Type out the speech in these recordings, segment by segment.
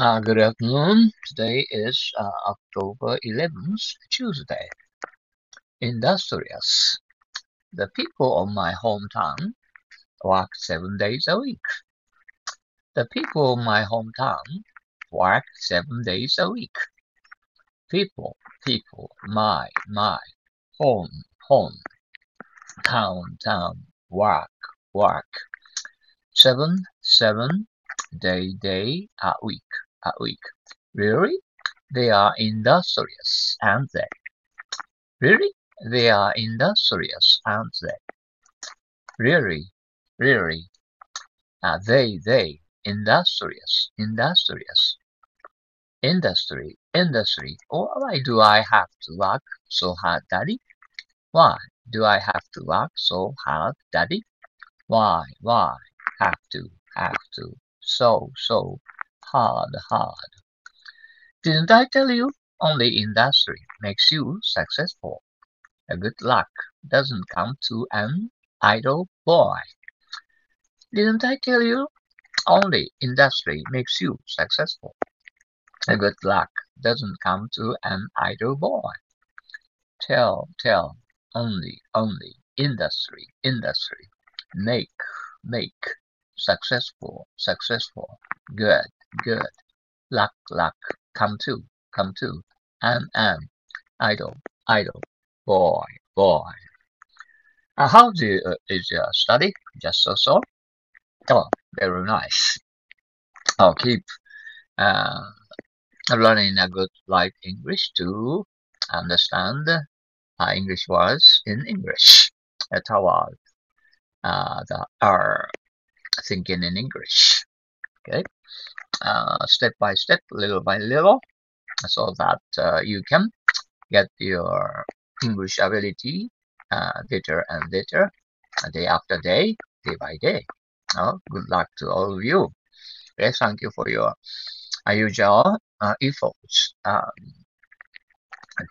Uh, good afternoon. Today is uh, October 11th, Tuesday. Industrious. The people of my hometown work seven days a week. The people of my hometown work seven days a week. People, people, my, my, home, home, town, town, work, work. Seven, seven, day, day, a week, a week. Really? They are industrious, aren't they? Really? They are industrious, aren't they? Really? Really? Uh, they, they, industrious, industrious. Industry, industry. Why do I have to work so hard, Daddy? Why do I have to work so hard, Daddy? Why, why, have to, have to, so, so, hard, hard. Didn't I tell you? Only industry makes you successful. A good luck doesn't come to an idle boy. Didn't I tell you? Only industry makes you successful. A good luck doesn't come to an idle boy. Tell, tell, only, only, industry, industry, make, make, successful, successful, good, good, luck, luck, come to, come to, am, am, idle, idle, boy, boy. Uh, how do you, uh, is your study? Just so so? Oh, very nice. I'll keep uh, learning a good light English to understand uh, English words in English. That's how uh, the, are thinking in English. Okay, uh, step by step, little by little, so that uh, you can get your English ability uh, better and better, day after day, day by day. Good luck to all of you. Okay, thank you for your usual uh, efforts um,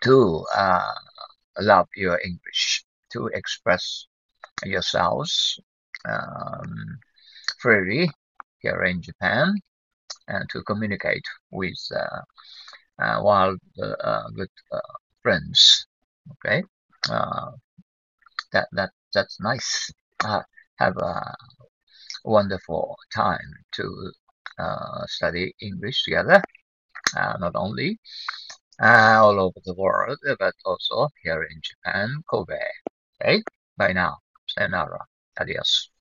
to uh, love your English, to express yourselves um, here in Japan, and to communicate with uh, uh, wild uh, good friends. Okay, that that that's nice. have a wonderful time to uh, study English together, uh, not only uh, all over the world, but also here in Japan, Kobe. Okay, bye now. Sayonara. Adios.